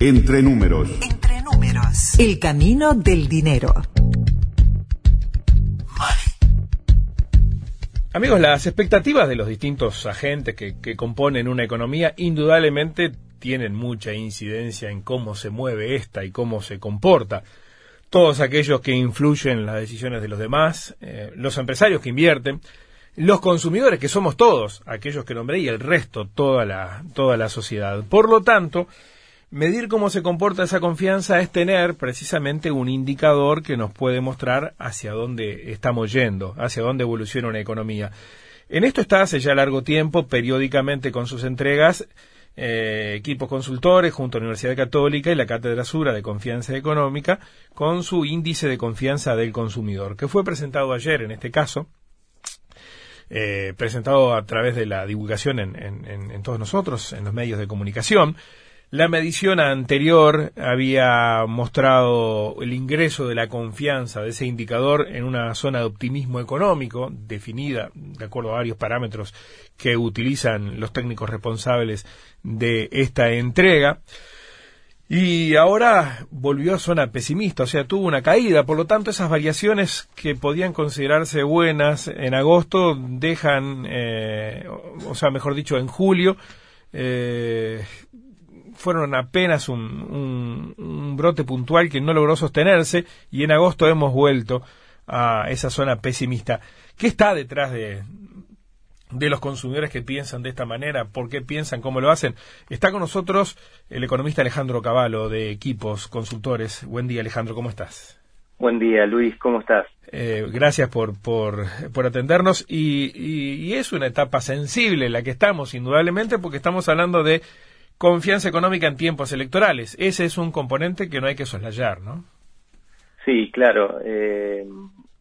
Entre números. Entre números. El camino del dinero. Amigos, las expectativas de los distintos agentes que, que, componen una economía indudablemente tienen mucha incidencia en cómo se mueve esta y cómo se comporta. Todos aquellos que influyen en las decisiones de los demás, eh, los empresarios que invierten, los consumidores que somos todos, aquellos que nombré y el resto, toda la, toda la sociedad. Por lo tanto, Medir cómo se comporta esa confianza es tener precisamente un indicador que nos puede mostrar hacia dónde estamos yendo, hacia dónde evoluciona una economía. En esto está hace ya largo tiempo, periódicamente con sus entregas, eh, equipos consultores junto a la Universidad Católica y la Cátedra Sura de Confianza Económica con su índice de confianza del consumidor, que fue presentado ayer en este caso, eh, presentado a través de la divulgación en todos nosotros, en los medios de comunicación. La medición anterior había mostrado el ingreso de la confianza de ese indicador en una zona de optimismo económico definida de acuerdo a varios parámetros que utilizan los técnicos responsables de esta entrega. Y ahora volvió a zona pesimista, o sea, tuvo una caída. Por lo tanto, esas variaciones que podían considerarse buenas en agosto dejan, eh, o sea, mejor dicho, en julio, eh, fueron apenas un, brote puntual que no logró sostenerse y en agosto hemos vuelto a esa zona pesimista. ¿Qué está detrás de, de los consumidores que piensan de esta manera? ¿Por qué piensan? ¿Cómo lo hacen? Está con nosotros el economista Alejandro Cavallo de Equipos Consultores. Buen día Alejandro, ¿cómo estás? Buen día Luis, ¿cómo estás? Eh, gracias por, por, por atendernos y, y es una etapa sensible la que estamos, indudablemente, porque estamos hablando de confianza económica en tiempos electorales. Ese es un componente que no hay que soslayar, ¿no? Sí, claro. Eh,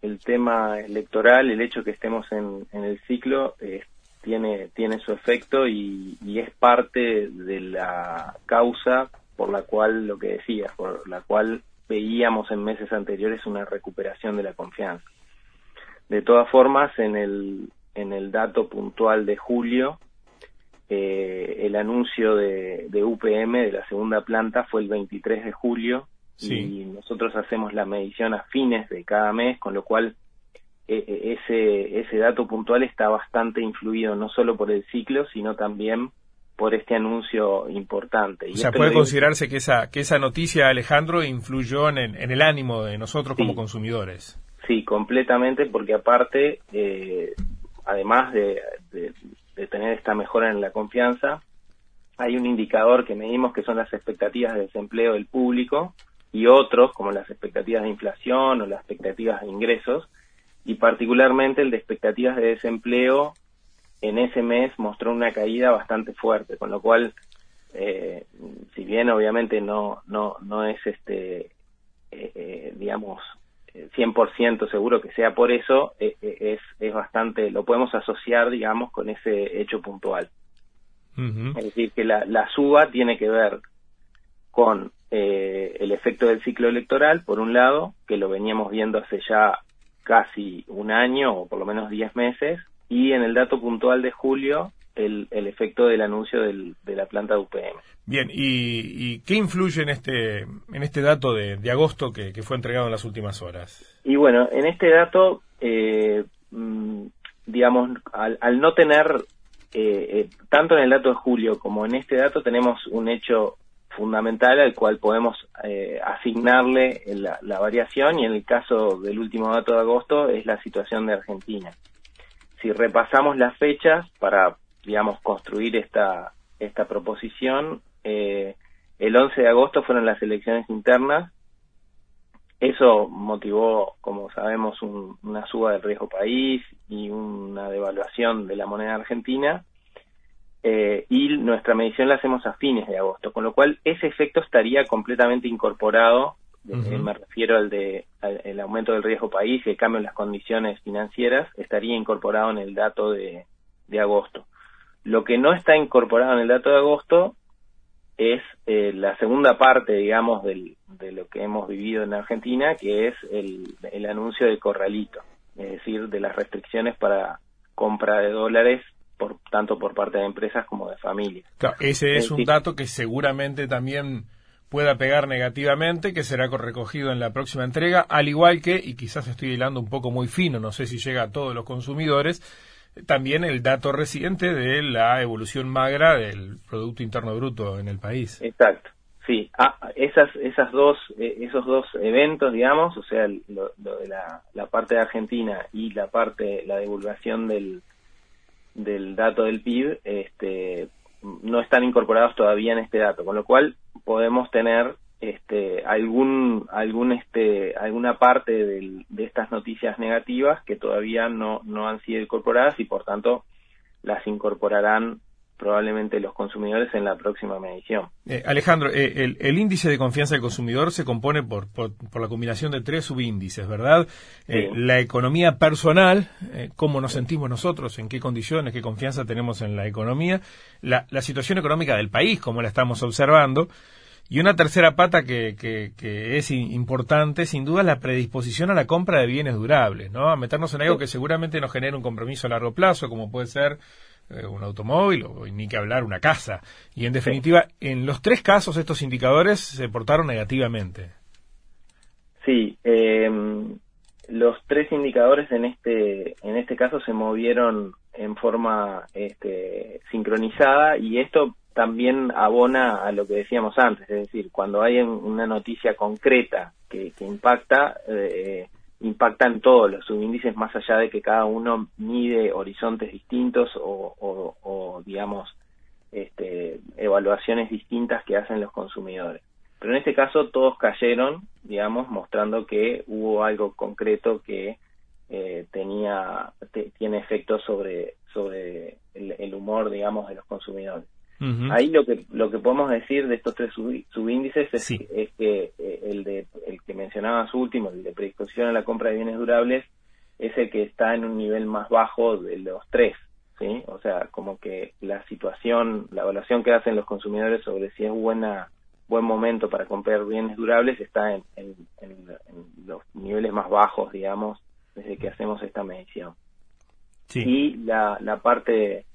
el tema electoral, el hecho que estemos en, el ciclo, eh, tiene, tiene su efecto y, es parte de la causa por la cual, lo que decías, por la cual veíamos en meses anteriores una recuperación de la confianza. De todas formas, en el, en el dato puntual de julio, eh, el anuncio de, UPM de la segunda planta fue el 23 de julio y nosotros hacemos la medición a fines de cada mes, con lo cual e, e, ese, ese dato puntual está bastante influido no solo por el ciclo, sino también por este anuncio importante. o sea, puede considerarse que esa, que esa noticia, Alejandro, influyó en, en el ánimo de nosotros como consumidores. Sí, completamente, porque aparte, eh, además de, de tener esta mejora en la confianza, hay un indicador que medimos que son las expectativas de desempleo del público y otros como las expectativas de inflación o las expectativas de ingresos y particularmente el de expectativas de desempleo en ese mes mostró una caída bastante fuerte, con lo cual eh, si bien obviamente no no no es este eh, eh, digamos 100% seguro que sea por eso, eh, eh, es, es bastante, lo podemos asociar, digamos, con ese hecho puntual. Es decir, que la, la suba tiene que ver con eh, el efecto del ciclo electoral, por un lado, que lo veníamos viendo hace ya casi un año o por lo menos 10 meses, y en el dato puntual de julio, el, el efecto del anuncio del, de la planta de UPM. Bien, ¿y, qué influye en este, en este dato de, agosto que, fue entregado en las últimas horas? Y bueno, en este dato, eh, mm, digamos, al, no tener, eh, eh, tanto en el dato de julio como en este dato, tenemos un hecho fundamental al cual podemos asignarle la, la, variación y en el caso del último dato de agosto es la situación de Argentina. Si repasamos las fechas para, digamos, construir esta, esta proposición, eh, el 11 de agosto fueron las elecciones internas. Eso motivó, como sabemos, una suba del riesgo país y una devaluación de la moneda argentina. Eh, y nuestra medición la hacemos a fines de agosto, con lo cual ese efecto estaría completamente incorporado. Eh, me refiero al de el aumento del riesgo país y el cambio en las condiciones financieras estaría incorporado en el dato de agosto. Lo que no está incorporado en el dato de agosto es eh, la segunda parte, digamos, del, de lo que hemos vivido en Argentina, que es el, el anuncio del corralito, es decir, de las restricciones para compra de dólares por tanto por parte de empresas como de familias. ese es, un dato que seguramente también pueda pegar negativamente, que será recogido en la próxima entrega, al igual que, y quizás estoy hilando un poco muy fino, no sé si llega a todos los consumidores, también el dato reciente de la evolución magra del Producto Interno Bruto en el país. Exacto. Sí, ah, esas, esas dos, eh, esos dos eventos, digamos, o sea, lo, de la, la, parte de Argentina y la parte, la divulgación del, del dato del PIB, este, no están incorporados todavía en este dato, con lo cual podemos tener este, algún, algún, este, alguna parte de estas noticias negativas que todavía no, no han sido incorporadas y por tanto las incorporarán probablemente los consumidores en la próxima medición. Eh, Alejandro, eh, el, índice de confianza del consumidor se compone por, por, la combinación de tres subíndices, ¿verdad? Eh, la economía personal, cómo nos sentimos nosotros, en qué condiciones, qué confianza tenemos en la economía, la, la situación económica del país, como la estamos observando, y una tercera pata que, que, es importante, sin duda, es la predisposición a la compra de bienes durables, ¿no? A meternos en algo que seguramente nos genera un compromiso a largo plazo, como puede ser eh, un automóvil o ni que hablar una casa. Y en definitiva, en los tres casos estos indicadores se portaron negativamente. Sí, eh, los tres indicadores en este en este caso se movieron en forma este, sincronizada y esto también abona a lo que decíamos antes, es decir, cuando hay una noticia concreta que, que impacta, eh, impactan todos los subíndices más allá de que cada uno mide horizontes distintos o, digamos este, evaluaciones distintas que hacen los consumidores. Pero en este caso todos cayeron, digamos, mostrando que hubo algo concreto que eh, tenía tiene efectos sobre sobre el, humor, digamos, de los consumidores. Ahí lo que lo que podemos decir de estos tres subíndices es, es que eh, el de el que mencionabas último, el de predisposición a la compra de bienes durables, es el que está en un nivel más bajo de los tres, ¿sí? O sea, como que la situación, la evaluación que hacen los consumidores sobre si es buena buen momento para comprar bienes durables está en, en, los niveles más bajos, digamos, desde que hacemos esta medición. Y la, la parte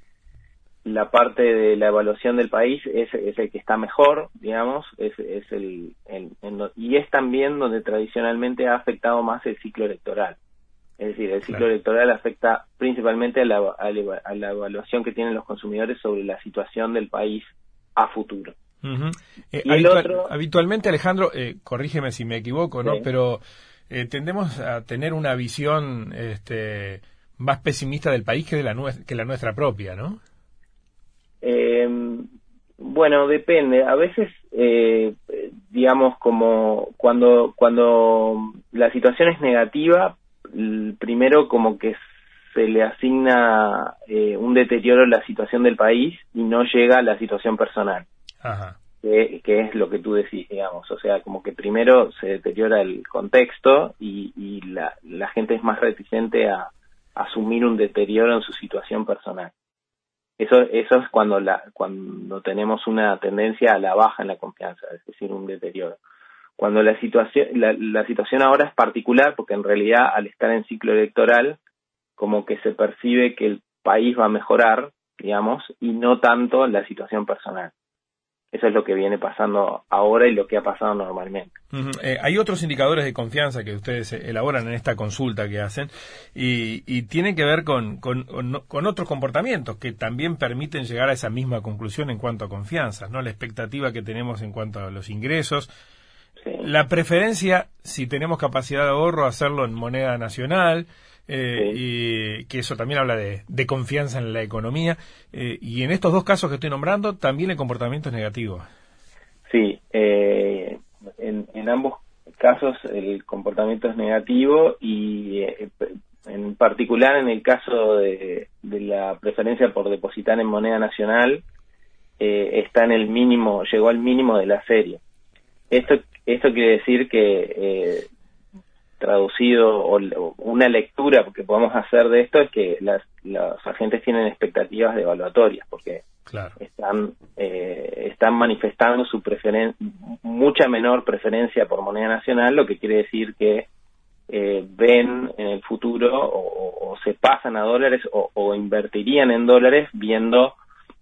la parte de la evaluación del país es, es el que está mejor, digamos, es, es el, y es también donde tradicionalmente ha afectado más el ciclo electoral. Es decir, el ciclo electoral afecta principalmente a la, a la, evaluación que tienen los consumidores sobre la situación del país a futuro. Eh, habitualmente, Alejandro, eh, corrígeme si me equivoco, ¿no? Pero eh, tendemos a tener una visión este, más pesimista del país que, de la, que la nuestra propia, ¿no? Eh, bueno, depende. A veces, eh, digamos, como cuando, cuando la situación es negativa, primero como que se le asigna eh, un deterioro en la situación del país y no llega a la situación personal. Que, es lo que tú decís, digamos. O sea, como que primero se deteriora el contexto y, y la, la gente es más reticente a asumir un deterioro en su situación personal. Eso, eso es cuando, la, cuando tenemos una tendencia a la baja en la confianza, es decir, un deterioro. Cuando la situación, la, la situación ahora es particular, porque en realidad al estar en ciclo electoral, como que se percibe que el país va a mejorar, digamos, y no tanto la situación personal. Eso es lo que viene pasando ahora y lo que ha pasado normalmente. Eh, hay otros indicadores de confianza que ustedes elaboran en esta consulta que hacen y, y tienen que ver con, con, con, otros comportamientos que también permiten llegar a esa misma conclusión en cuanto a confianza, ¿no? La expectativa que tenemos en cuanto a los ingresos, la preferencia, si tenemos capacidad de ahorro, hacerlo en moneda nacional, eh, y que eso también habla de, confianza en la economía. Eh, y en estos dos casos que estoy nombrando, también el comportamiento es negativo. Sí, eh, en, ambos casos el comportamiento es negativo y en particular en el caso de, la preferencia por depositar en moneda nacional, está en el mínimo, llegó al mínimo de la serie. Esto, esto quiere decir que traducido o, una lectura que podemos hacer de esto es que las, los agentes tienen expectativas de evaluatorias porque están eh, están manifestando su preferencia mucha menor preferencia por moneda nacional lo que quiere decir que eh, ven en el futuro o, se pasan a dólares o, invertirían en dólares viendo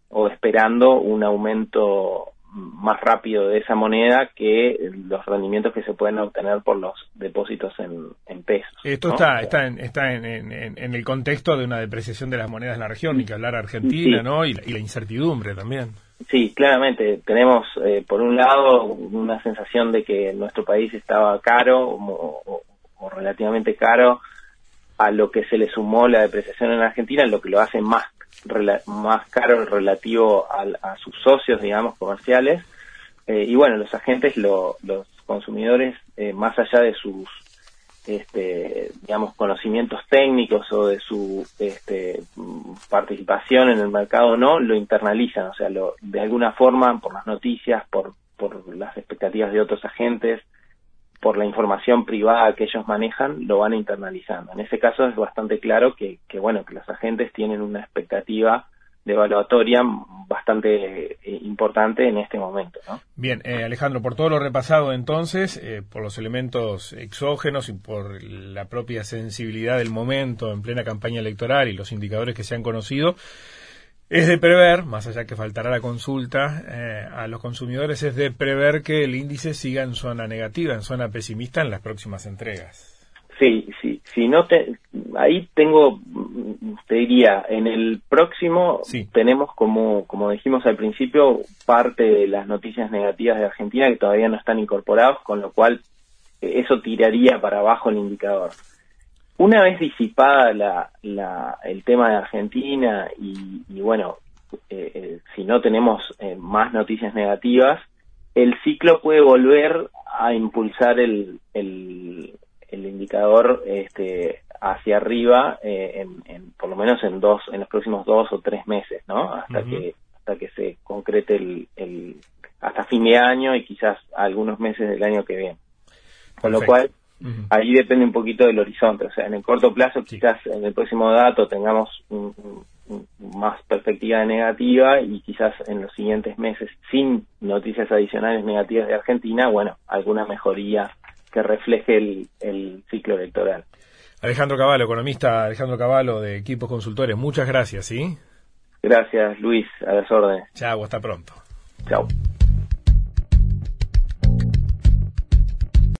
o esperando un aumento más rápido de esa moneda que los rendimientos que se pueden obtener por los depósitos en, pesos. Esto está está, en, está en, en, el contexto de una depreciación de las monedas en la región, ni que hablar Argentina, ¿no? Y la, incertidumbre también. Sí, claramente. Tenemos, eh, por un lado, una sensación de que nuestro país estaba caro o, o relativamente caro a lo que se le sumó la depreciación en Argentina, lo que lo hace más más caro relativo a, sus socios, digamos, comerciales. Eh, y bueno, los agentes, los consumidores, eh, más allá de sus, este, digamos, conocimientos técnicos o de su este, participación en el mercado o no, lo internalizan, o sea, lo, de alguna forma, por las noticias, por, por las expectativas de otros agentes, por la información privada que ellos manejan, lo van internalizando. En ese caso es bastante claro que, que bueno, que los agentes tienen una expectativa de evaluatoria bastante eh, importante en este momento. Bien, eh, Alejandro, por todo lo repasado entonces, eh, por los elementos exógenos y por la propia sensibilidad del momento en plena campaña electoral y los indicadores que se han conocido, es de prever, más allá que faltará la consulta eh, a los consumidores, es de prever que el índice siga en zona negativa, en zona pesimista en las próximas entregas. Sí, sí, si no te, ahí tengo, te diría, en el próximo tenemos como, como dijimos al principio, parte de las noticias negativas de Argentina que todavía no están incorporados, con lo cual eh, eso tiraría para abajo el indicador. Una vez disipada la, el tema de Argentina y, bueno, eh, eh, si no tenemos eh, más noticias negativas, el ciclo puede volver a impulsar el, el, indicador este, hacia arriba, en, por lo menos en dos, en los próximos dos o tres meses, ¿no? Hasta que hasta que se concrete el, el, hasta fin de año y quizás algunos meses del año que viene. Con lo cual Ahí depende un poquito del horizonte, o sea, en el corto plazo quizás en el próximo dato tengamos más perspectiva negativa y quizás en los siguientes meses sin noticias adicionales negativas de Argentina, bueno, alguna mejoría que refleje el, el ciclo electoral. Alejandro Cavallo, economista Alejandro Cavallo de Equipos Consultores, muchas gracias, ¿sí? Gracias, Luis, a las órdenes. Chao, hasta pronto. Chao.